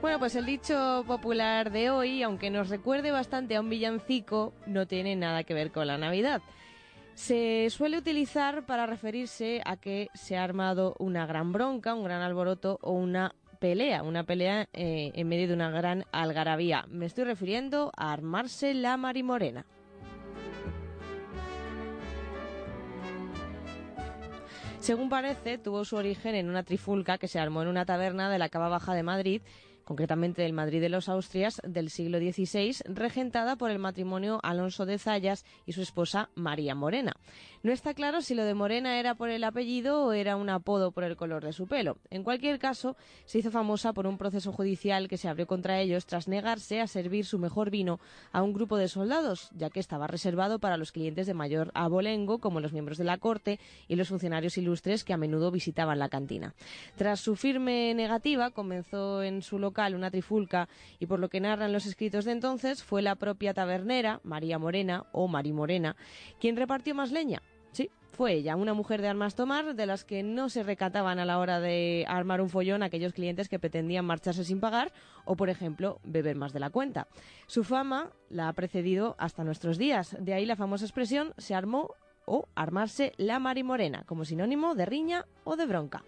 Bueno, pues el dicho popular de hoy, aunque nos recuerde bastante a un villancico, no tiene nada que ver con la Navidad. Se suele utilizar para referirse a que se ha armado una gran bronca, un gran alboroto o una pelea, una pelea eh, en medio de una gran algarabía. Me estoy refiriendo a armarse la marimorena. Según parece, tuvo su origen en una trifulca que se armó en una taberna de la Cava Baja de Madrid concretamente del Madrid de los Austrias del siglo XVI, regentada por el matrimonio Alonso de Zayas y su esposa María Morena. No está claro si lo de Morena era por el apellido o era un apodo por el color de su pelo. En cualquier caso, se hizo famosa por un proceso judicial que se abrió contra ellos tras negarse a servir su mejor vino a un grupo de soldados, ya que estaba reservado para los clientes de mayor abolengo, como los miembros de la corte y los funcionarios ilustres que a menudo visitaban la cantina. Tras su firme negativa, comenzó en su local una trifulca, y por lo que narran los escritos de entonces, fue la propia tabernera, María Morena o Mari Morena, quien repartió más leña. Sí, fue ella, una mujer de armas tomar, de las que no se recataban a la hora de armar un follón a aquellos clientes que pretendían marcharse sin pagar o, por ejemplo, beber más de la cuenta. Su fama la ha precedido hasta nuestros días, de ahí la famosa expresión se armó o armarse la Mari Morena, como sinónimo de riña o de bronca.